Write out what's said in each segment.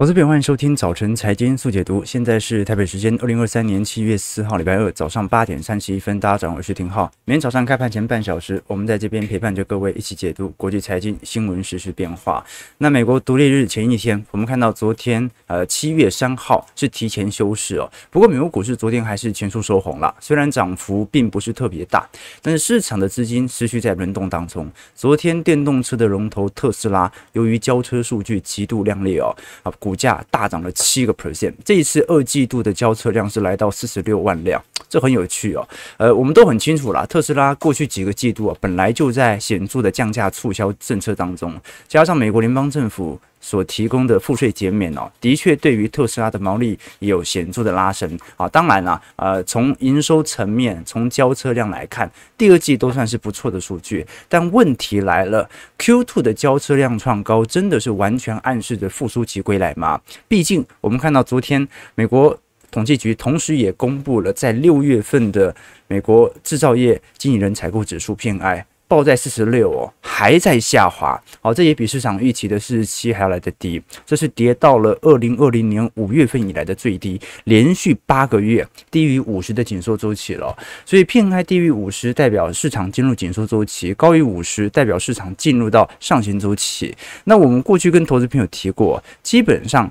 我是边，欢迎收听早晨财经速解读。现在是台北时间二零二三年七月四号礼拜二早上八点三十一分，大家早上好，我是廷浩。每天早上开盘前半小时，我们在这边陪伴着各位一起解读国际财经新闻实时变化。那美国独立日前一天，我们看到昨天呃七月三号是提前休市哦。不过美国股市昨天还是全数收红了，虽然涨幅并不是特别大，但是市场的资金持续在轮动当中。昨天电动车的龙头特斯拉，由于交车数据极度亮丽哦啊股股价大涨了七个 percent，这一次二季度的交车量是来到四十六万辆，这很有趣哦。呃，我们都很清楚啦，特斯拉过去几个季度啊，本来就在显著的降价促销政策当中，加上美国联邦政府所提供的赋税减免哦，的确对于特斯拉的毛利有显著的拉升啊。当然啦，呃，从营收层面，从交车量来看，第二季都算是不错的数据。但问题来了，Q2 的交车量创高，真的是完全暗示着复苏期归来吗？毕竟我们看到昨天美国统计局同时也公布了在六月份的美国制造业经理人采购指数 PMI。报在四十六哦，还在下滑，好，这也比市场预期的四十七还要来得低，这是跌到了二零二零年五月份以来的最低，连续八个月低于五十的紧缩周期了。所以 PMI 低于五十代表市场进入紧缩周期，高于五十代表市场进入到上行周期。那我们过去跟投资朋友提过，基本上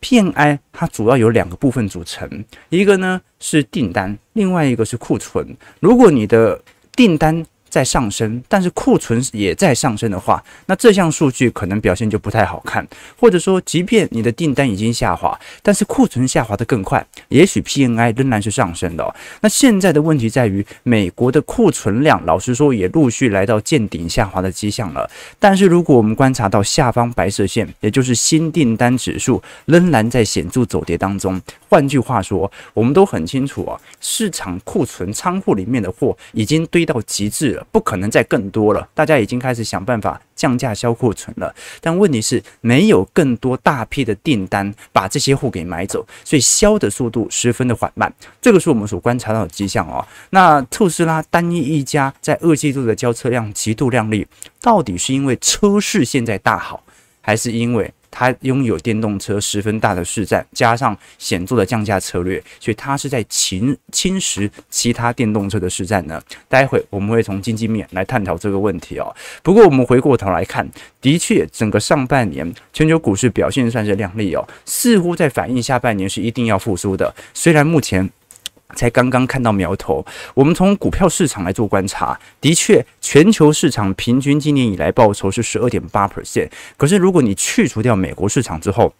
PMI 它主要有两个部分组成，一个呢是订单，另外一个是库存。如果你的订单在上升，但是库存也在上升的话，那这项数据可能表现就不太好看。或者说，即便你的订单已经下滑，但是库存下滑的更快，也许 PNI 仍然是上升的哦。那现在的问题在于，美国的库存量，老实说也陆续来到见顶下滑的迹象了。但是如果我们观察到下方白色线，也就是新订单指数，仍然在显著走跌当中。换句话说，我们都很清楚啊，市场库存仓库里面的货已经堆到极致了。不可能再更多了，大家已经开始想办法降价销库存了。但问题是，没有更多大批的订单把这些货给买走，所以销的速度十分的缓慢。这个是我们所观察到的迹象哦。那特斯拉单一一家在二季度的交车量极度靓丽，到底是因为车市现在大好，还是因为？它拥有电动车十分大的市占，加上显著的降价策略，所以它是在侵侵蚀其他电动车的市占呢。待会我们会从经济面来探讨这个问题哦。不过我们回过头来看，的确整个上半年全球股市表现算是亮丽哦，似乎在反映下半年是一定要复苏的。虽然目前。才刚刚看到苗头。我们从股票市场来做观察，的确，全球市场平均今年以来报酬是十二点八 percent。可是，如果你去除掉美国市场之后，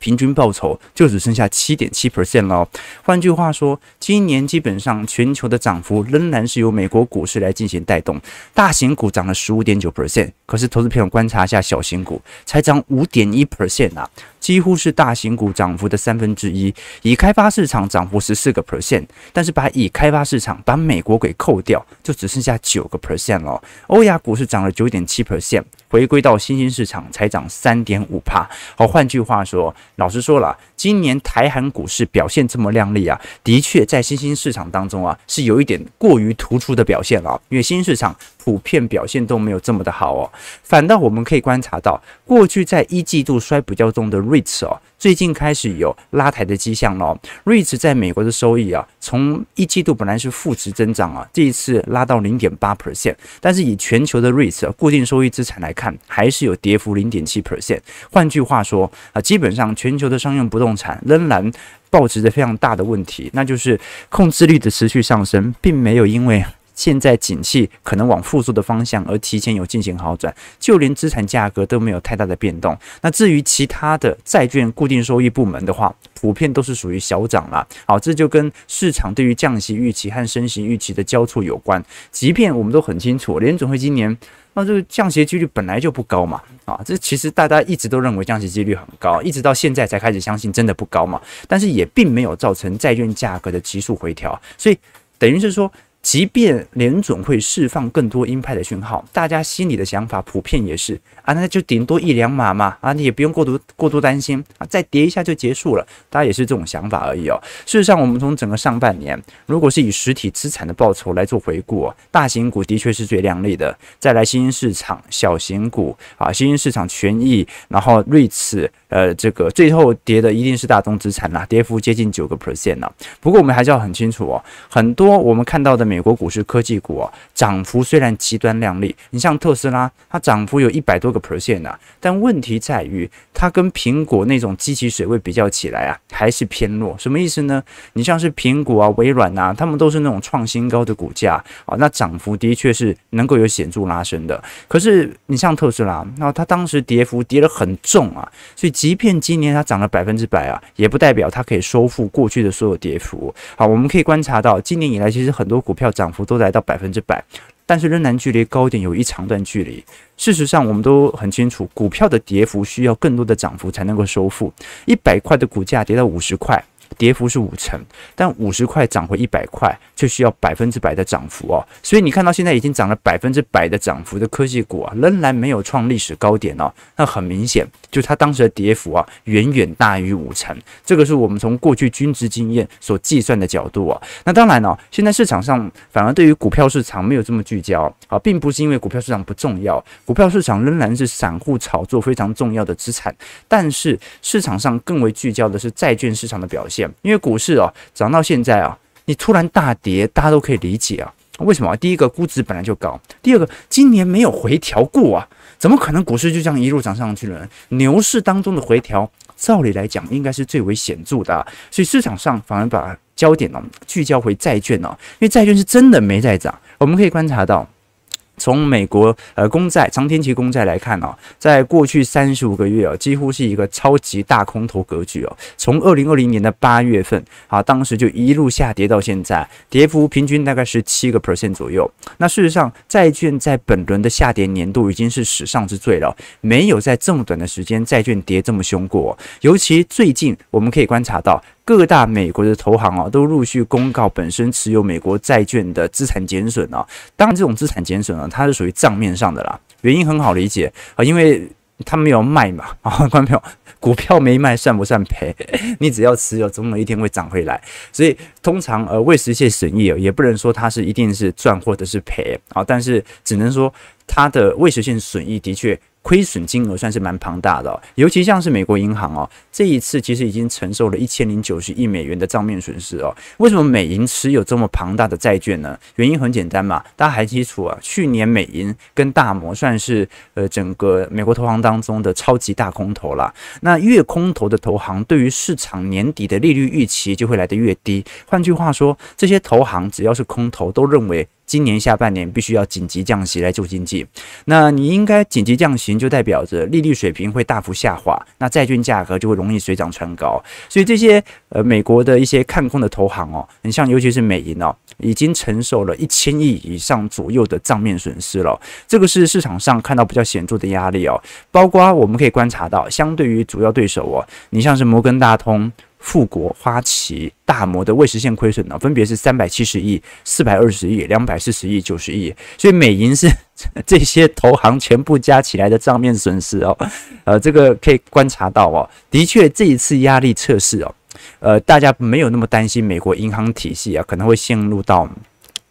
平均报酬就只剩下七点七 percent 了。换句话说，今年基本上全球的涨幅仍然是由美国股市来进行带动。大型股涨了十五点九 percent，可是投资朋友观察一下小型股，才涨五点一 percent 啊。几乎是大型股涨幅的三分之一，已开发市场涨幅十四个 percent，但是把已开发市场把美国给扣掉，就只剩下九个 percent 了。欧亚股市涨了九点七 percent，回归到新兴市场才涨三点五趴。好，换句话说，老实说了，今年台韩股市表现这么亮丽啊，的确在新兴市场当中啊，是有一点过于突出的表现了，因为新兴市场。普遍表现都没有这么的好哦，反倒我们可以观察到，过去在一季度衰比较重的 REITs 哦，最近开始有拉抬的迹象了。REITs 在美国的收益啊，从一季度本来是负值增长啊，这一次拉到零点八 percent，但是以全球的 REITs 固定收益资产来看，还是有跌幅零点七 percent。换句话说啊，基本上全球的商用不动产仍然保持着非常大的问题，那就是控制率的持续上升，并没有因为。现在景气可能往复苏的方向而提前有进行好转，就连资产价格都没有太大的变动。那至于其他的债券固定收益部门的话，普遍都是属于小涨了。好，这就跟市场对于降息预期和升息预期的交错有关。即便我们都很清楚，联准会今年那这个降息几率本来就不高嘛，啊，这其实大家一直都认为降息几率很高，一直到现在才开始相信真的不高嘛。但是也并没有造成债券价格的急速回调，所以等于是说。即便联准会释放更多鹰派的讯号，大家心里的想法普遍也是啊，那就顶多一两码嘛，啊，你也不用过度过多担心啊，再跌一下就结束了，大家也是这种想法而已哦。事实上，我们从整个上半年，如果是以实体资产的报酬来做回顾，哦大型股的确是最亮丽的，再来新兴市场小型股啊，新兴市场权益，然后瑞慈，呃，这个最后跌的一定是大宗资产啦，跌幅接近九个 percent 呢。不过我们还是要很清楚哦，很多我们看到的美国股市科技股啊，涨幅虽然极端亮丽，你像特斯拉，它涨幅有一百多个 percent 呢，但问题在于它跟苹果那种机器水位比较起来啊，还是偏弱。什么意思呢？你像是苹果啊、微软啊，他们都是那种创新高的股价啊，那涨幅的确是能够有显著拉升的。可是你像特斯拉，那它当时跌幅跌得很重啊，所以即便今年它涨了百分之百啊，也不代表它可以收复过去的所有跌幅。好，我们可以观察到今年以来，其实很多股票涨幅都来到百分之百，但是仍然距离高点有一长段距离。事实上，我们都很清楚，股票的跌幅需要更多的涨幅才能够收复。一百块的股价跌到五十块。跌幅是五成，但五十块涨回一百块，却需要百分之百的涨幅哦。所以你看到现在已经涨了百分之百的涨幅的科技股啊，仍然没有创历史高点哦。那很明显，就它当时的跌幅啊，远远大于五成。这个是我们从过去均值经验所计算的角度啊。那当然哦，现在市场上反而对于股票市场没有这么聚焦啊，并不是因为股票市场不重要，股票市场仍然是散户炒作非常重要的资产。但是市场上更为聚焦的是债券市场的表现。因为股市哦涨到现在啊，你突然大跌，大家都可以理解啊。为什么？第一个估值本来就高，第二个今年没有回调过啊，怎么可能股市就这样一路涨上去了？牛市当中的回调，照理来讲应该是最为显著的，所以市场上反而把焦点呢聚焦回债券哦，因为债券是真的没在涨。我们可以观察到。从美国呃公债长天期公债来看哦，在过去三十五个月哦，几乎是一个超级大空头格局哦。从二零二零年的八月份啊，当时就一路下跌到现在，跌幅平均大概是七个 percent 左右。那事实上，债券在本轮的下跌年度已经是史上之最了，没有在这么短的时间债券跌这么凶过。尤其最近我们可以观察到。各大美国的投行啊，都陆续公告本身持有美国债券的资产减损啊。当然，这种资产减损啊，它是属于账面上的啦。原因很好理解啊，因为它没有卖嘛啊，观众朋友，股票没卖算不算赔？你只要持有，总有一天会涨回来。所以通常呃未实现损益也不能说它是一定是赚或者是赔啊，但是只能说它的未实现损益的确。亏损金额算是蛮庞大的，尤其像是美国银行哦，这一次其实已经承受了一千零九十亿美元的账面损失哦。为什么美银持有这么庞大的债券呢？原因很简单嘛，大家还记得啊，去年美银跟大摩算是呃整个美国投行当中的超级大空头啦。那越空头的投行，对于市场年底的利率预期就会来得越低。换句话说，这些投行只要是空头，都认为。今年下半年必须要紧急降息来救经济，那你应该紧急降息，就代表着利率水平会大幅下滑，那债券价格就会容易水涨船高。所以这些呃美国的一些看空的投行哦，你像尤其是美银哦，已经承受了一千亿以上左右的账面损失了，这个是市场上看到比较显著的压力哦。包括我们可以观察到，相对于主要对手哦，你像是摩根大通。富国、花旗、大摩的未实现亏损呢，分别是三百七十亿、四百二十亿、两百四十亿、九十亿，所以美银是 这些投行全部加起来的账面损失哦。呃，这个可以观察到哦，的确这一次压力测试哦，呃，大家没有那么担心美国银行体系啊可能会陷入到。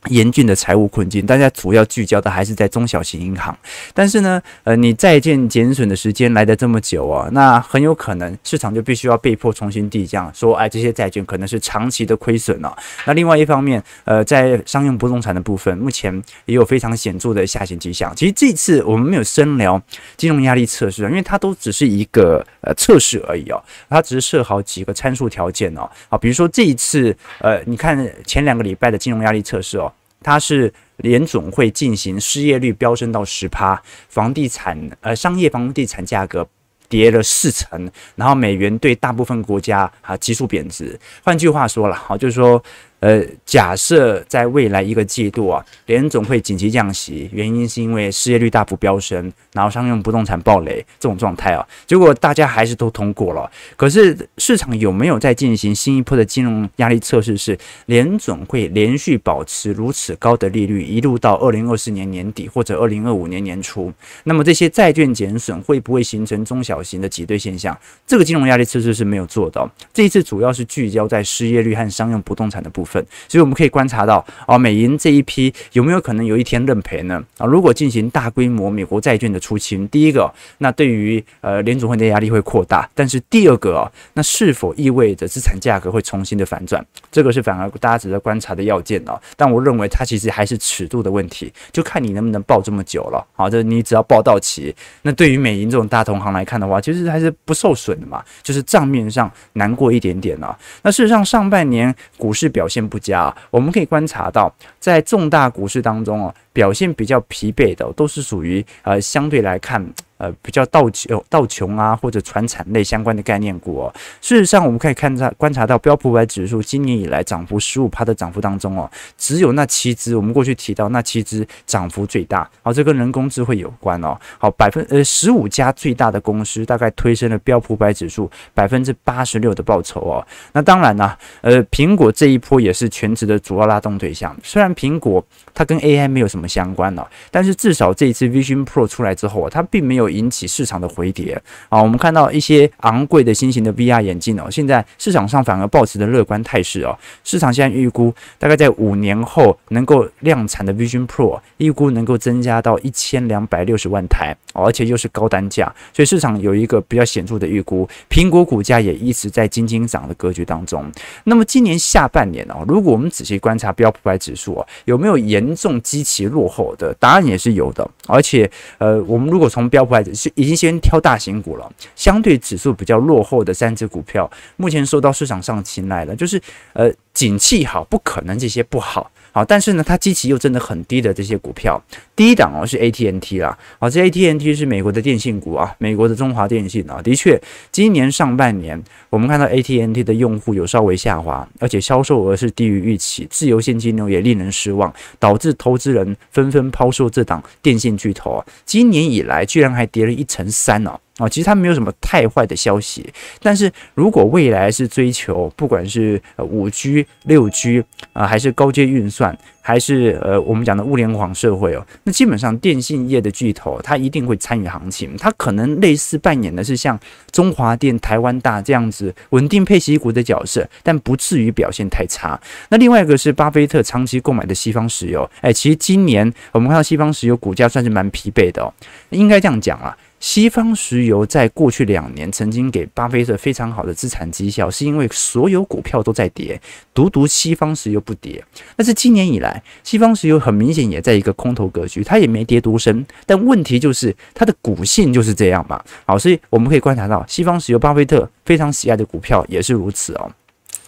严峻的财务困境，大家主要聚焦的还是在中小型银行。但是呢，呃，你债券减损的时间来得这么久啊，那很有可能市场就必须要被迫重新递降，说，哎，这些债券可能是长期的亏损了。那另外一方面，呃，在商用不动产的部分，目前也有非常显著的下行迹象。其实这次我们没有深聊金融压力测试，因为它都只是一个呃测试而已哦，它只是设好几个参数条件哦。好，比如说这一次，呃，你看前两个礼拜的金融压力测试哦。它是联总会进行失业率飙升到十趴，房地产呃商业房地产价格跌了四成，然后美元对大部分国家啊急速贬值。换句话说了，好就是说呃，假设在未来一个季度啊，联总会紧急降息，原因是因为失业率大幅飙升，然后商用不动产暴雷这种状态啊，结果大家还是都通过了。可是市场有没有在进行新一波的金融压力测试？是联总会连续保持如此高的利率，一路到二零二四年年底或者二零二五年年初，那么这些债券减损会不会形成中小型的挤兑现象？这个金融压力测试是没有做到。这一次主要是聚焦在失业率和商用不动产的部分。所以我们可以观察到，啊，美银这一批有没有可能有一天认赔呢？啊，如果进行大规模美国债券的出清，第一个，那对于呃联储会的压力会扩大；但是第二个啊，那是否意味着资产价格会重新的反转？这个是反而大家值得观察的要件哦。但我认为它其实还是尺度的问题，就看你能不能报这么久了。好，这你只要报到期，那对于美银这种大同行来看的话，其实还是不受损的嘛，就是账面上难过一点点啊。那事实上上半年股市表现。不佳，我们可以观察到，在重大股市当中啊，表现比较疲惫的，都是属于呃相对来看。呃，比较道琼、道琼啊，或者传产类相关的概念股哦。事实上，我们可以看察观察到标普五百指数今年以来涨幅十五趴的涨幅当中哦，只有那七只，我们过去提到那七只涨幅最大。好，这跟人工智慧有关哦。好，百分呃十五家最大的公司大概推升了标普五百指数百分之八十六的报酬哦。那当然呢，呃，苹果这一波也是全职的主要拉动对象。虽然苹果它跟 AI 没有什么相关哦，但是至少这一次 Vision Pro 出来之后啊，它并没有。引起市场的回跌啊！我们看到一些昂贵的新型的 VR 眼镜哦，现在市场上反而保持的乐观态势哦。市场现在预估大概在五年后能够量产的 Vision Pro，预估能够增加到一千两百六十万台，而且又是高单价，所以市场有一个比较显著的预估。苹果股价也一直在惊惊涨的格局当中。那么今年下半年哦，如果我们仔细观察标普百指数哦，有没有严重基期落后的？答案也是有的。而且呃，我们如果从标普百是已经先挑大型股了，相对指数比较落后的三只股票，目前受到市场上青睐了，就是呃，景气好，不可能这些不好。好，但是呢，它基期又真的很低的这些股票，第一档哦是 AT&T 啦，好，这 AT&T 是美国的电信股啊，美国的中华电信啊，的确，今年上半年我们看到 AT&T 的用户有稍微下滑，而且销售额是低于预期，自由现金流也令人失望，导致投资人纷纷抛售这档电信巨头啊，今年以来居然还跌了一成三哦。啊，其实它没有什么太坏的消息，但是如果未来是追求不管是五 G、六 G 啊，还是高阶运算，还是呃我们讲的物联网社会哦，那基本上电信业的巨头它一定会参与行情，它可能类似扮演的是像中华电、台湾大这样子稳定配息股的角色，但不至于表现太差。那另外一个是巴菲特长期购买的西方石油，哎，其实今年我们看到西方石油股价算是蛮疲惫的哦，应该这样讲啊。西方石油在过去两年曾经给巴菲特非常好的资产绩效，是因为所有股票都在跌，独独西方石油不跌。但是今年以来，西方石油很明显也在一个空头格局，它也没跌多深。但问题就是它的股性就是这样嘛。好，所以我们可以观察到，西方石油巴菲特非常喜爱的股票也是如此哦。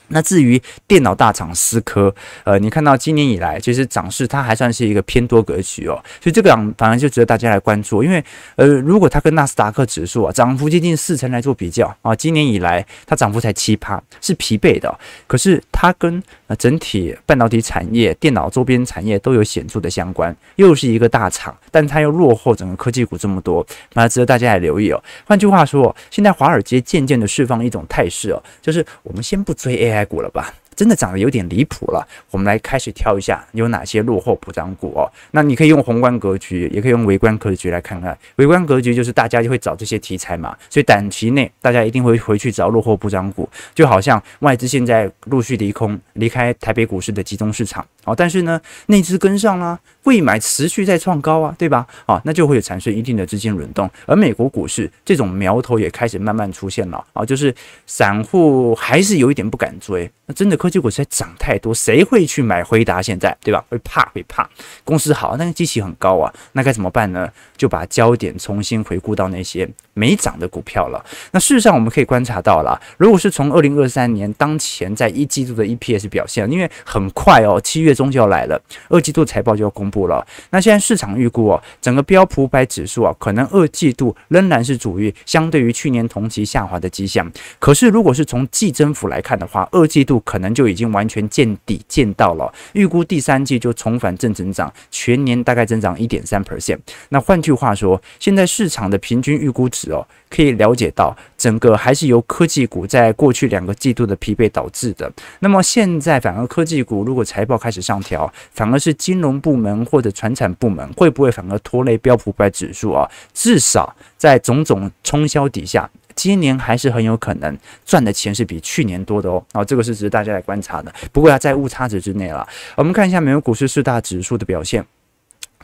那至于电脑大厂思科，呃，你看到今年以来，其实涨势它还算是一个偏多格局哦，所以这个涨反而就值得大家来关注，因为呃，如果它跟纳斯达克指数啊涨幅接近四成来做比较啊，今年以来它涨幅才七趴，是疲惫的，可是它跟那整体半导体产业、电脑周边产业都有显著的相关，又是一个大厂，但它又落后整个科技股这么多，那值得大家来留意哦。换句话说，现在华尔街渐渐的释放一种态势哦，就是我们先不追 AI。股了吧？真的涨得有点离谱了。我们来开始挑一下有哪些落后补涨股哦。那你可以用宏观格局，也可以用微观格局来看看。微观格局就是大家就会找这些题材嘛，所以短期内大家一定会回去找落后补涨股。就好像外资现在陆续离空，离开台北股市的集中市场哦，但是呢，内资跟上了，未买持续在创高啊，对吧？啊，那就会产生一定的资金轮动。而美国股市这种苗头也开始慢慢出现了啊，就是散户还是有一点不敢追。那真的科技股实在涨太多，谁会去买辉达？现在对吧？会怕会怕。公司好，但是基期很高啊，那该怎么办呢？就把焦点重新回顾到那些没涨的股票了。那事实上我们可以观察到了，如果是从二零二三年当前在一季度的 EPS 表现，因为很快哦，七月中就要来了，二季度财报就要公布了。那现在市场预估哦，整个标普五百指数啊，可能二季度仍然是处于相对于去年同期下滑的迹象。可是如果是从季增幅来看的话，二季度。可能就已经完全见底见到了，预估第三季就重返正增长，全年大概增长一点三 percent。那换句话说，现在市场的平均预估值哦，可以了解到整个还是由科技股在过去两个季度的疲惫导致的。那么现在反而科技股如果财报开始上调，反而是金融部门或者传产部门会不会反而拖累标普五百指数啊？至少在种种冲销底下。今年还是很有可能赚的钱是比去年多的哦，啊，这个是值得大家来观察的。不过要在误差值之内了。我们看一下美国股市四大指数的表现，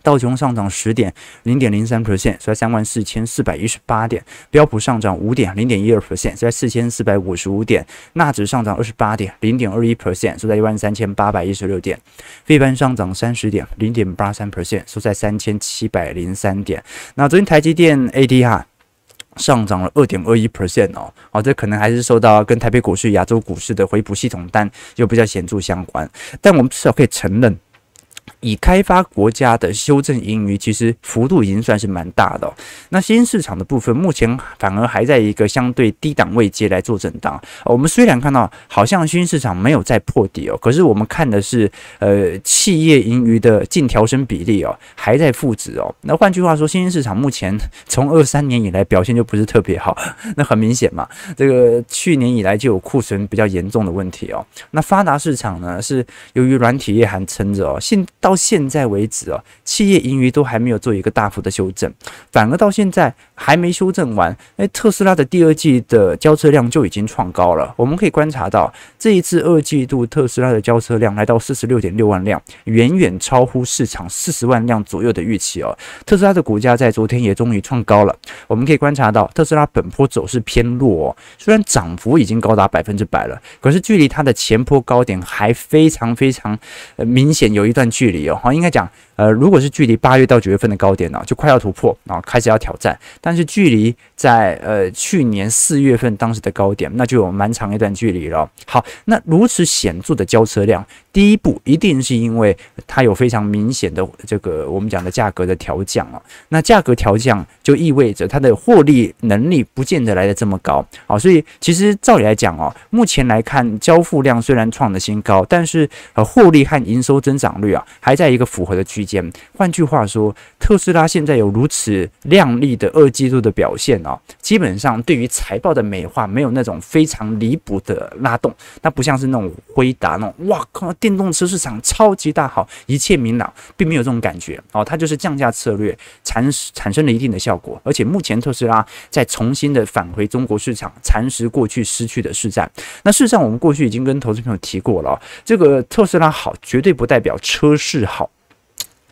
道琼上涨十点零点零三 percent，收在三万四千四百一十八点；标普上涨五点零点一二 percent，收在四千四百五十五点；纳指上涨二十八点零点二一 percent，收在一万三千八百一十六点；费半上涨三十点零点八三 percent，收在三千七百零三点。那昨天台积电 ADR。上涨了二点二一 percent 哦，好，这可能还是受到跟台北股市、亚洲股市的回补系统单有比较显著相关，但我们至少可以承认。以开发国家的修正盈余其实幅度已经算是蛮大的。那新兴市场的部分目前反而还在一个相对低档位阶来做震荡。我们虽然看到好像新兴市场没有再破底哦，可是我们看的是呃企业盈余的净调升比例哦还在负值哦。那换句话说，新兴市场目前从二三年以来表现就不是特别好。那很明显嘛，这个去年以来就有库存比较严重的问题哦。那发达市场呢是由于软体业还撑着哦，现到到现在为止啊，企业盈余都还没有做一个大幅的修正，反而到现在还没修正完，诶，特斯拉的第二季的交车量就已经创高了。我们可以观察到，这一次二季度特斯拉的交车量来到四十六点六万辆，远远超乎市场四十万辆左右的预期哦。特斯拉的股价在昨天也终于创高了。我们可以观察到，特斯拉本波走势偏弱哦，虽然涨幅已经高达百分之百了，可是距离它的前波高点还非常非常明显有一段距离。好，应该讲，呃，如果是距离八月到九月份的高点呢，就快要突破啊，开始要挑战。但是距离在呃去年四月份当时的高点，那就有蛮长一段距离了。好，那如此显著的交车量，第一步一定是因为它有非常明显的这个我们讲的价格的调降啊。那价格调降就意味着它的获利能力不见得来得这么高啊。所以其实照理来讲哦，目前来看交付量虽然创了新高，但是呃获利和营收增长率啊还。还在一个符合的区间。换句话说，特斯拉现在有如此亮丽的二季度的表现哦，基本上对于财报的美化没有那种非常离谱的拉动，那不像是那种辉达那种哇靠，电动车市场超级大好，一切明朗，并没有这种感觉哦。它就是降价策略产产生了一定的效果，而且目前特斯拉在重新的返回中国市场，蚕食过去失去的市占。那事实上，我们过去已经跟投资朋友提过了，这个特斯拉好，绝对不代表车市。好，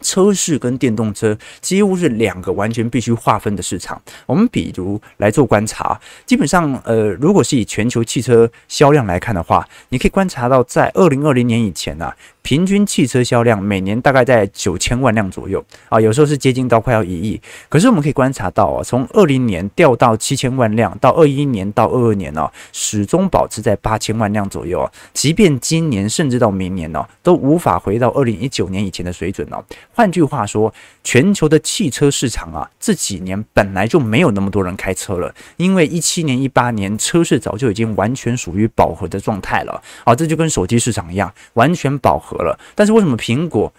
车市跟电动车几乎是两个完全必须划分的市场。我们比如来做观察，基本上，呃，如果是以全球汽车销量来看的话，你可以观察到，在二零二零年以前呢、啊。平均汽车销量每年大概在九千万辆左右啊，有时候是接近到快要一亿。可是我们可以观察到啊，从二零年掉到七千万辆，到二一年到二二年呢，始终保持在八千万辆左右啊。即便今年甚至到明年呢，都无法回到二零一九年以前的水准了。换句话说，全球的汽车市场啊，这几年本来就没有那么多人开车了，因为一七年、一八年车市早就已经完全属于饱和的状态了啊。这就跟手机市场一样，完全饱和。了，但是为什么苹果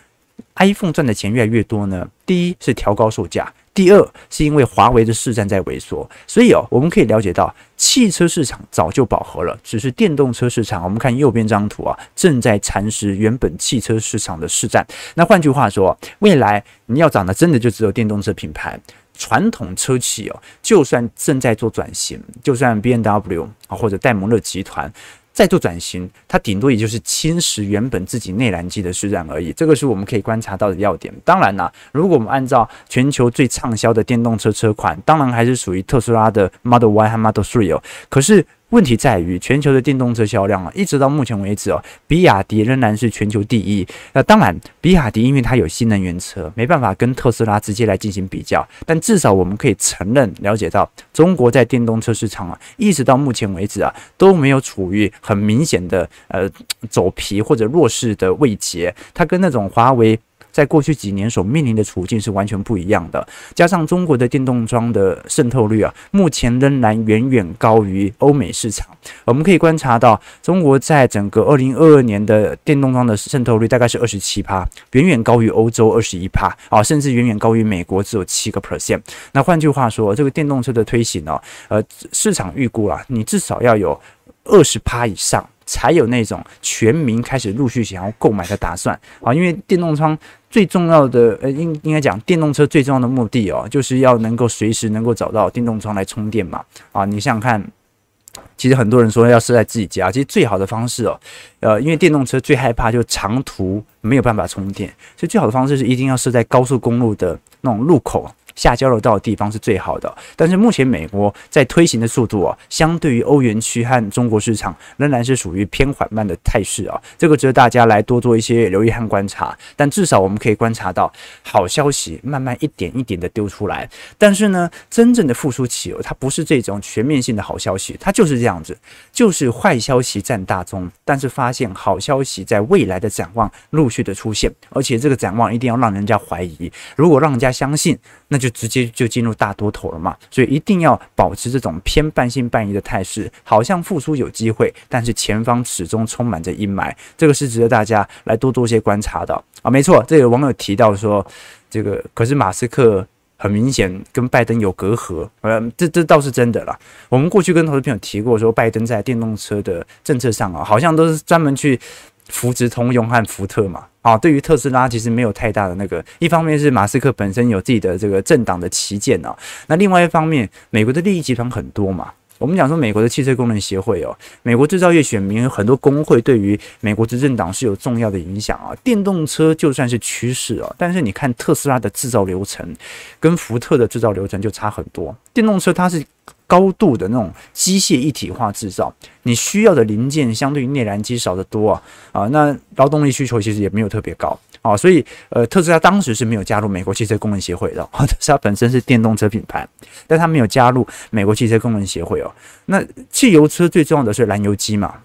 iPhone 赚的钱越来越多呢？第一是调高售价，第二是因为华为的市占在萎缩。所以哦，我们可以了解到，汽车市场早就饱和了，只是电动车市场，我们看右边这张图啊，正在蚕食原本汽车市场的市占。那换句话说，未来你要涨的真的就只有电动车品牌，传统车企哦，就算正在做转型，就算 BMW 啊或者戴姆勒集团。再度转型，它顶多也就是侵蚀原本自己内燃机的市场而已，这个是我们可以观察到的要点。当然啦，如果我们按照全球最畅销的电动车车款，当然还是属于特斯拉的 Model Y 和 Model Three 哦。可是。问题在于全球的电动车销量啊，一直到目前为止哦，比亚迪仍然是全球第一。那当然，比亚迪因为它有新能源车，没办法跟特斯拉直接来进行比较。但至少我们可以承认、了解到，中国在电动车市场啊，一直到目前为止啊，都没有处于很明显的呃走皮或者弱势的位阶。它跟那种华为。在过去几年所面临的处境是完全不一样的。加上中国的电动装的渗透率啊，目前仍然远远高于欧美市场。我们可以观察到，中国在整个二零二二年的电动装的渗透率大概是二十七趴，远远高于欧洲二十一趴啊，甚至远远高于美国只有七个 percent。那换句话说，这个电动车的推行呢，呃，市场预估啊，你至少要有二十趴以上。才有那种全民开始陆续想要购买的打算啊，因为电动窗最重要的呃，应应该讲电动车最重要的目的哦，就是要能够随时能够找到电动窗来充电嘛啊，你想想看，其实很多人说要设在自己家，其实最好的方式哦，呃，因为电动车最害怕就长途没有办法充电，所以最好的方式是一定要设在高速公路的那种路口。下交流道的地方是最好的，但是目前美国在推行的速度啊，相对于欧元区和中国市场，仍然是属于偏缓慢的态势啊。这个值得大家来多做一些留意和观察。但至少我们可以观察到，好消息慢慢一点一点的丢出来。但是呢，真正的复苏企鹅，它不是这种全面性的好消息，它就是这样子，就是坏消息占大宗，但是发现好消息在未来的展望陆续的出现，而且这个展望一定要让人家怀疑。如果让人家相信，那就直接就进入大多头了嘛，所以一定要保持这种偏半信半疑的态势，好像复苏有机会，但是前方始终充满着阴霾，这个是值得大家来多多些观察的啊。没错，这个网友提到说，这个可是马斯克很明显跟拜登有隔阂，呃，这这倒是真的啦。我们过去跟投资朋友提过说，拜登在电动车的政策上啊，好像都是专门去。扶植通用和福特嘛，啊，对于特斯拉其实没有太大的那个。一方面是马斯克本身有自己的这个政党的旗舰啊，那另外一方面，美国的利益集团很多嘛。我们讲说美国的汽车工人协会哦，美国制造业选民很多工会对于美国执政党是有重要的影响啊。电动车就算是趋势啊，但是你看特斯拉的制造流程跟福特的制造流程就差很多。电动车它是。高度的那种机械一体化制造，你需要的零件相对于内燃机少得多啊啊，那劳动力需求其实也没有特别高啊，所以呃，特斯拉当时是没有加入美国汽车工人协会的，特斯拉本身是电动车品牌，但它没有加入美国汽车工人协会哦。那汽油车最重要的是燃油机嘛，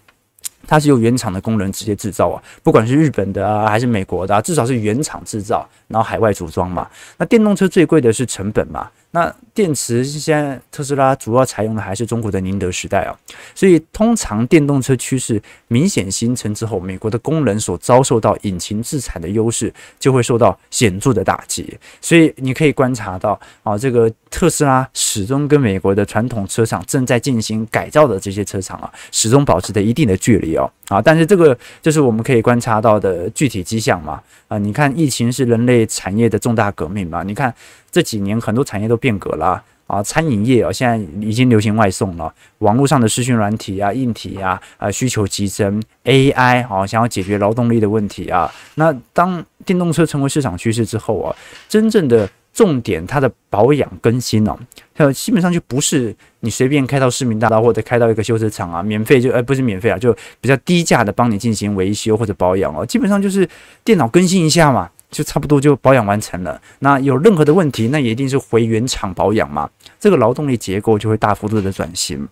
它是由原厂的工人直接制造啊，不管是日本的啊还是美国的啊，至少是原厂制造，然后海外组装嘛。那电动车最贵的是成本嘛。那电池现在特斯拉主要采用的还是中国的宁德时代啊，所以通常电动车趋势明显形成之后，美国的工人所遭受到引擎自产的优势就会受到显著的打击。所以你可以观察到啊，这个特斯拉始终跟美国的传统车厂正在进行改造的这些车厂啊，始终保持着一定的距离哦。啊但是这个就是我们可以观察到的具体迹象嘛啊，你看疫情是人类产业的重大革命嘛，你看。这几年很多产业都变革了啊，餐饮业啊，现在已经流行外送了，网络上的视讯软体啊、硬体啊，啊需求急增，AI 啊想要解决劳动力的问题啊，那当电动车成为市场趋势之后啊，真正的重点它的保养更新哦，它基本上就不是你随便开到市民大道或者开到一个修车厂啊，免费就呃不是免费啊，就比较低价的帮你进行维修或者保养哦，基本上就是电脑更新一下嘛。就差不多就保养完成了。那有任何的问题，那也一定是回原厂保养嘛。这个劳动力结构就会大幅度的转型。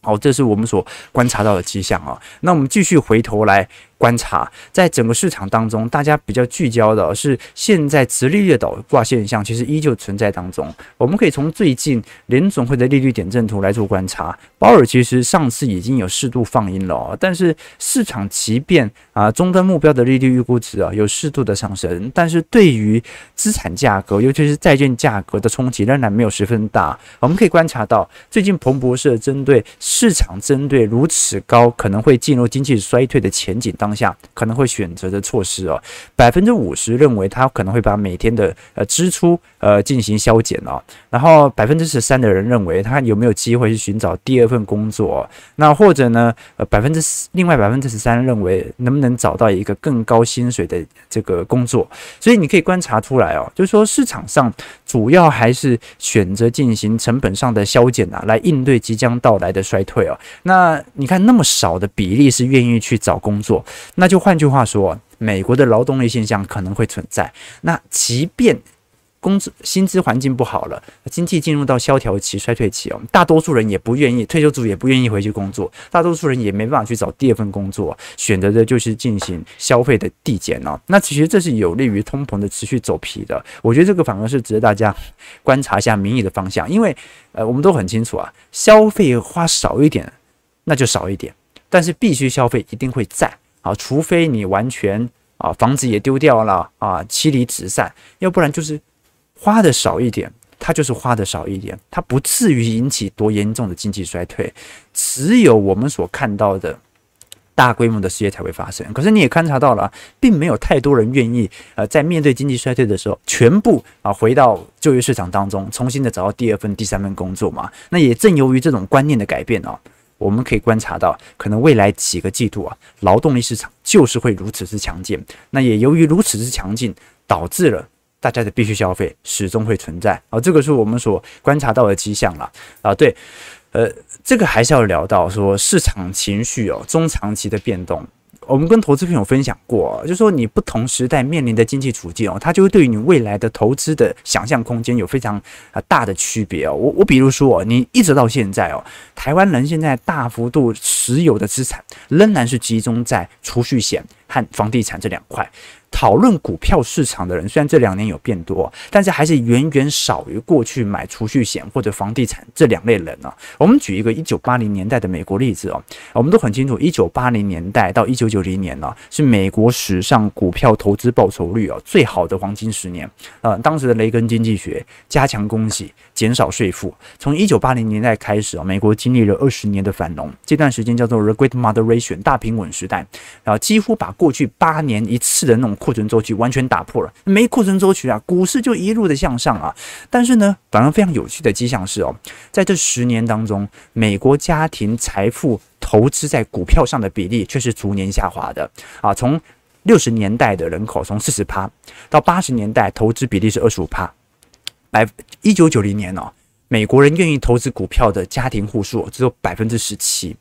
好，这是我们所观察到的迹象啊。那我们继续回头来。观察，在整个市场当中，大家比较聚焦的是现在直利率的倒挂现象，其实依旧存在当中。我们可以从最近联准会的利率点阵图来做观察。鲍尔其实上次已经有适度放鹰了，但是市场即便啊终端目标的利率预估值啊有适度的上升，但是对于资产价格，尤其是债券价格的冲击仍然没有十分大。我们可以观察到，最近彭博社针对市场针对如此高可能会进入经济衰退的前景当下可能会选择的措施哦，百分之五十认为他可能会把每天的呃支出呃进行削减哦，然后百分之十三的人认为他有没有机会去寻找第二份工作，那或者呢呃百分之另外百分之十三认为能不能找到一个更高薪水的这个工作，所以你可以观察出来哦，就是说市场上主要还是选择进行成本上的削减啊，来应对即将到来的衰退哦。那你看那么少的比例是愿意去找工作。那就换句话说，美国的劳动力现象可能会存在。那即便工资薪资环境不好了，经济进入到萧条期、衰退期哦，大多数人也不愿意，退休族也不愿意回去工作，大多数人也没办法去找第二份工作，选择的就是进行消费的递减哦。那其实这是有利于通膨的持续走皮的，我觉得这个反而是值得大家观察一下民意的方向，因为呃，我们都很清楚啊，消费花少一点，那就少一点，但是必须消费一定会在啊，除非你完全啊房子也丢掉了啊，妻离子散，要不然就是。花的少一点，它就是花的少一点，它不至于引起多严重的经济衰退。只有我们所看到的大规模的失业才会发生。可是你也观察到了，并没有太多人愿意呃，在面对经济衰退的时候，全部啊回到就业市场当中，重新的找到第二份、第三份工作嘛。那也正由于这种观念的改变哦，我们可以观察到，可能未来几个季度啊，劳动力市场就是会如此之强劲。那也由于如此之强劲，导致了。大家的必须消费始终会存在啊，这个是我们所观察到的迹象了啊。对，呃，这个还是要聊到说市场情绪哦，中长期的变动。我们跟投资朋友分享过，就是说你不同时代面临的经济处境哦，它就会对于你未来的投资的想象空间有非常啊大的区别哦。我我比如说，你一直到现在哦，台湾人现在大幅度持有的资产仍然是集中在储蓄险和房地产这两块。讨论股票市场的人，虽然这两年有变多，但是还是远远少于过去买储蓄险或者房地产这两类人呢。我们举一个一九八零年代的美国例子哦，我们都很清楚，一九八零年代到一九九零年呢，是美国史上股票投资报酬率哦最好的黄金十年。呃，当时的雷根经济学加强供给，减少税负。从一九八零年代开始啊，美国经历了二十年的繁荣，这段时间叫做 The Great Moderation 大平稳时代，然后几乎把过去八年一次的那种。库存周期完全打破了，没库存周期啊，股市就一路的向上啊。但是呢，反而非常有趣的迹象是哦，在这十年当中，美国家庭财富投资在股票上的比例却是逐年下滑的啊。从六十年代的人口从四十趴到八十年代投资比例是二十五趴，百一九九零年哦。美国人愿意投资股票的家庭户数只有百分之十七，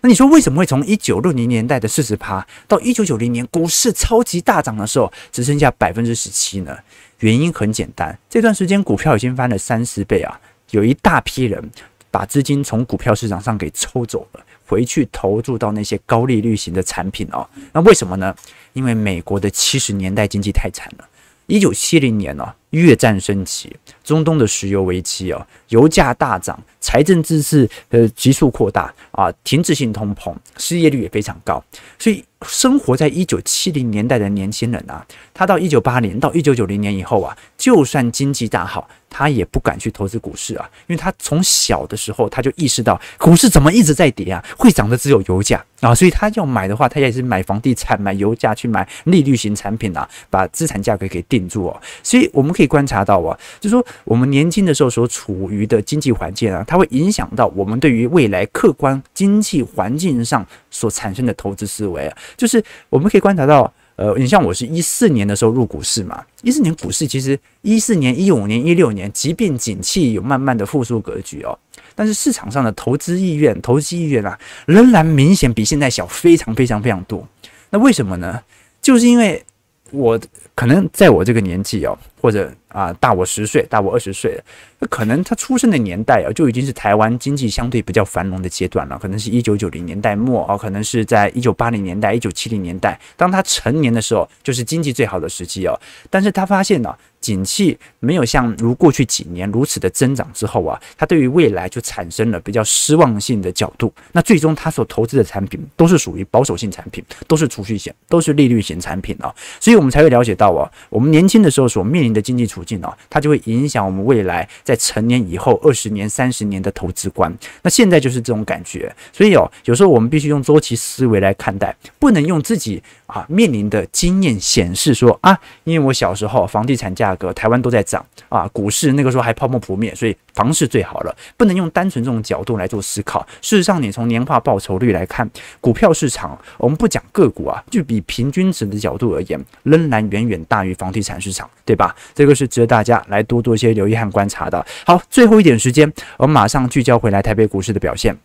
那你说为什么会从一九六零年代的四十趴到一九九零年股市超级大涨的时候只剩下百分之十七呢？原因很简单，这段时间股票已经翻了三十倍啊，有一大批人把资金从股票市场上给抽走了，回去投注到那些高利率型的产品哦。那为什么呢？因为美国的七十年代经济太惨了，一九七零年呢、越战升级，中东的石油危机啊，油价大涨，财政赤字呃急速扩大啊，停滞性通膨，失业率也非常高，所以生活在一九七零年代的年轻人啊，他到一九八零到一九九零年以后啊，就算经济大好，他也不敢去投资股市啊，因为他从小的时候他就意识到股市怎么一直在跌啊，会涨的只有油价啊，所以他要买的话，他也是买房地产、买油价去买利率型产品啊，把资产价格给定住哦，所以我们可以。观察到啊，就说我们年轻的时候所处于的经济环境啊，它会影响到我们对于未来客观经济环境上所产生的投资思维啊。就是我们可以观察到，呃，你像我是一四年的时候入股市嘛，一四年股市其实一四年、一五年、一六年，即便景气有慢慢的复苏格局哦，但是市场上的投资意愿、投机意愿啊，仍然明显比现在小非常非常非常多。那为什么呢？就是因为我可能在我这个年纪哦，或者。啊，大我十岁，大我二十岁，那可能他出生的年代啊，就已经是台湾经济相对比较繁荣的阶段了。可能是一九九零年代末啊，可能是在一九八零年代、一九七零年代，当他成年的时候，就是经济最好的时期哦。但是他发现呢、景气没有像如过去几年如此的增长之后啊，他对于未来就产生了比较失望性的角度。那最终他所投资的产品都是属于保守性产品，都是储蓄险，都是利率型产品啊。所以我们才会了解到啊，我们年轻的时候所面临的经济处境。它就会影响我们未来在成年以后二十年、三十年的投资观。那现在就是这种感觉，所以哦，有时候我们必须用周期思维来看待，不能用自己啊面临的经验显示说啊，因为我小时候房地产价格台湾都在涨啊，股市那个时候还泡沫扑灭，所以房市最好了。不能用单纯这种角度来做思考。事实上，你从年化报酬率来看，股票市场，我们不讲个股啊，就比平均值的角度而言，仍然远远大于房地产市场，对吧？这个是值得大家来多多一些留意和观察的。好，最后一点时间，我们马上聚焦回来台北股市的表现。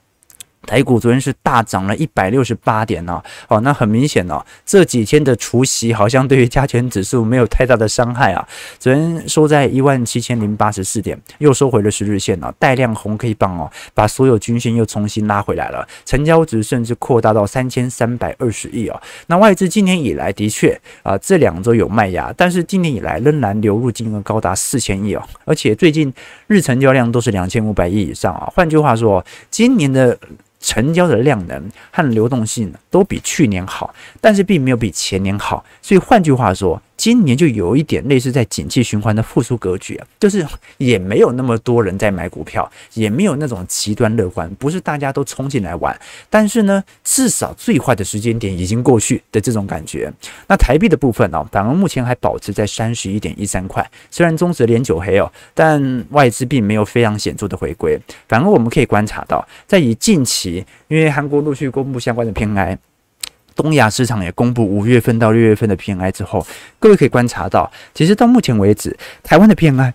台股昨天是大涨了一百六十八点呢，哦，那很明显哦，这几天的除息好像对于加权指数没有太大的伤害啊。昨天收在一万七千零八十四点，又收回了十日线了，带量红 K 棒哦，把所有均线又重新拉回来了，成交值甚至扩大到三千三百二十亿哦。那外资今年以来的确啊，这两周有卖压，但是今年以来仍然流入金额高达四千亿哦，而且最近日成交量都是两千五百亿以上啊。换句话说，今年的成交的量能和流动性都比去年好，但是并没有比前年好。所以换句话说，今年就有一点类似在景气循环的复苏格局啊，就是也没有那么多人在买股票，也没有那种极端乐观，不是大家都冲进来玩。但是呢，至少最坏的时间点已经过去的这种感觉。那台币的部分呢、反而目前还保持在三十一点一三块，虽然中指连九黑哦，但外资并没有非常显著的回归。反而我们可以观察到，在以近期，因为韩国陆续公布相关的偏爱。东亚市场也公布五月份到六月份的 PMI 之后，各位可以观察到，其实到目前为止，台湾的 PMI。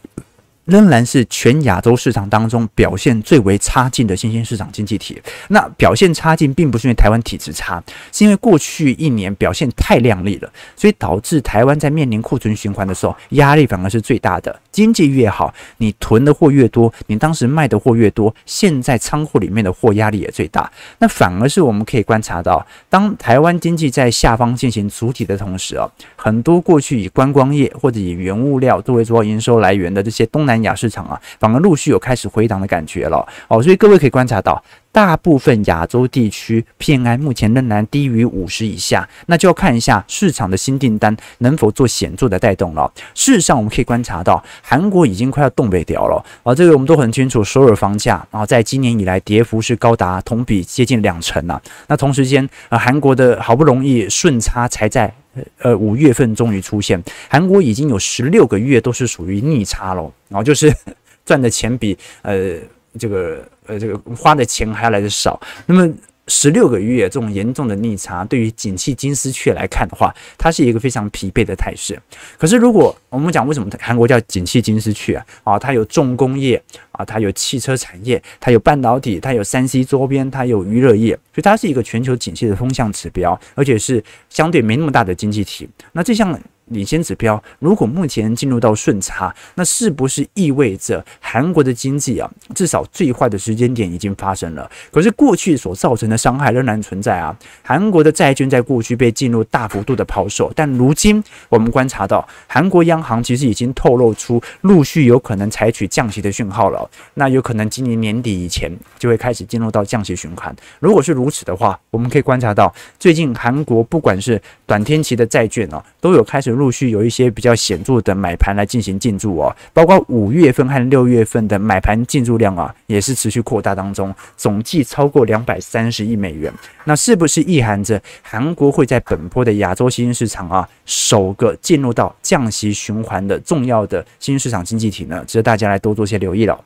仍然是全亚洲市场当中表现最为差劲的新兴市场经济体。那表现差劲，并不是因为台湾体质差，是因为过去一年表现太亮丽了，所以导致台湾在面临库存循环的时候，压力反而是最大的。经济越好，你囤的货越多，你当时卖的货越多，现在仓库里面的货压力也最大。那反而是我们可以观察到，当台湾经济在下方进行主体的同时啊，很多过去以观光业或者以原物料作为主要营收来源的这些东南。亚市场啊，反而陆续有开始回档的感觉了。哦，所以各位可以观察到，大部分亚洲地区 PMI 目前仍然低于五十以下，那就要看一下市场的新订单能否做显著的带动了。事实上，我们可以观察到，韩国已经快要东北调了啊，这个我们都很清楚，首尔房价啊，在今年以来跌幅是高达同比接近两成啊。那同时间啊，韩国的好不容易顺差才在。呃，五月份终于出现，韩国已经有十六个月都是属于逆差了，然后就是 赚的钱比呃这个呃这个花的钱还要来的少，那么。十六个月这种严重的逆差，对于景气金丝雀来看的话，它是一个非常疲惫的态势。可是，如果我们讲为什么韩国叫景气金丝雀啊？啊，它有重工业啊，它有汽车产业，它有半导体，它有三 C 周边，它有娱乐业，所以它是一个全球景气的风向指标，而且是相对没那么大的经济体。那这项。领先指标，如果目前进入到顺差，那是不是意味着韩国的经济啊，至少最坏的时间点已经发生了？可是过去所造成的伤害仍然存在啊。韩国的债券在过去被进入大幅度的抛售，但如今我们观察到，韩国央行其实已经透露出陆续有可能采取降息的讯号了。那有可能今年年底以前就会开始进入到降息循环。如果是如此的话，我们可以观察到，最近韩国不管是短天期的债券哦，都有开始。陆续有一些比较显著的买盘来进行进驻哦，包括五月份和六月份的买盘进驻量啊，也是持续扩大当中，总计超过两百三十亿美元。那是不是意含着韩国会在本波的亚洲新兴市场啊，首个进入到降息循环的重要的新兴市场经济体呢？值得大家来多做些留意了。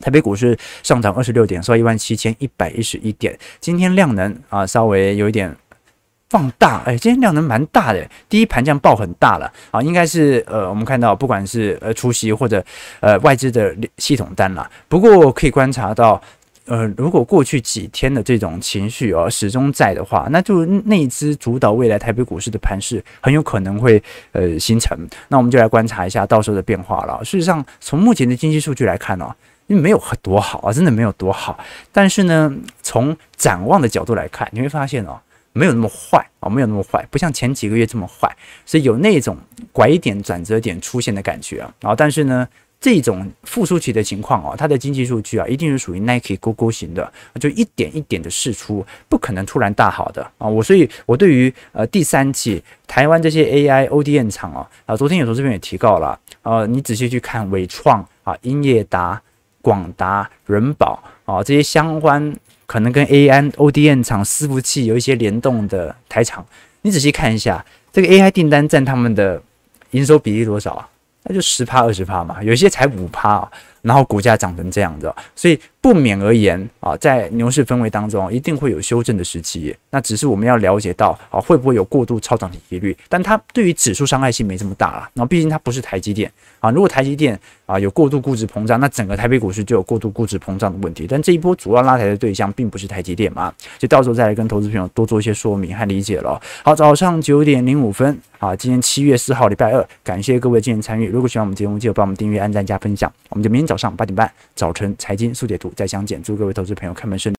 台北股市上涨二十六点，收一万七千一百一十一点。今天量能啊，稍微有一点。放大，哎，今天量能蛮大的，第一盘这样爆很大了啊，应该是呃，我们看到不管是呃除息或者呃外资的系统单了。不过可以观察到，呃，如果过去几天的这种情绪哦始终在的话，那就内资主导未来台北股市的盘势很有可能会呃形成。那我们就来观察一下到时候的变化了。事实上，从目前的经济数据来看哦，因为没有很多好啊，真的没有多好。但是呢，从展望的角度来看，你会发现哦。没有那么坏啊，没有那么坏，不像前几个月这么坏，所以有那种拐点、转折点出现的感觉啊。然后，但是呢，这种复苏期的情况啊，它的经济数据啊，一定是属于 Nike 勾勾型的，就一点一点的试出，不可能突然大好的啊。我所以，我对于呃第三季台湾这些 AI ODM 厂啊，啊，昨天有时候这边也提到了，呃，你仔细去看纬创啊、英业达、广达、人保啊这些相关。可能跟 AI ODN 厂伺服器有一些联动的台厂，你仔细看一下，这个 AI 订单占他们的营收比例多少啊？那就十趴二十趴嘛，有些才五趴啊。然后股价涨成这样子，所以不免而言啊，在牛市氛围当中，一定会有修正的时期。那只是我们要了解到啊，会不会有过度超涨的疑虑？但它对于指数伤害性没这么大啦。然后毕竟它不是台积电啊，如果台积电啊有过度估值膨胀，那整个台北股市就有过度估值膨胀的问题。但这一波主要拉抬的对象并不是台积电嘛，就到时候再来跟投资朋友多做一些说明和理解了。好，早上九点零五分啊，今天七月四号礼拜二，感谢各位今天参与。如果喜欢我们节目，记得帮我们订阅、按赞、加分享。我们就明天早早上八点半，早晨财经速解读再相见。祝各位投资朋友开门顺。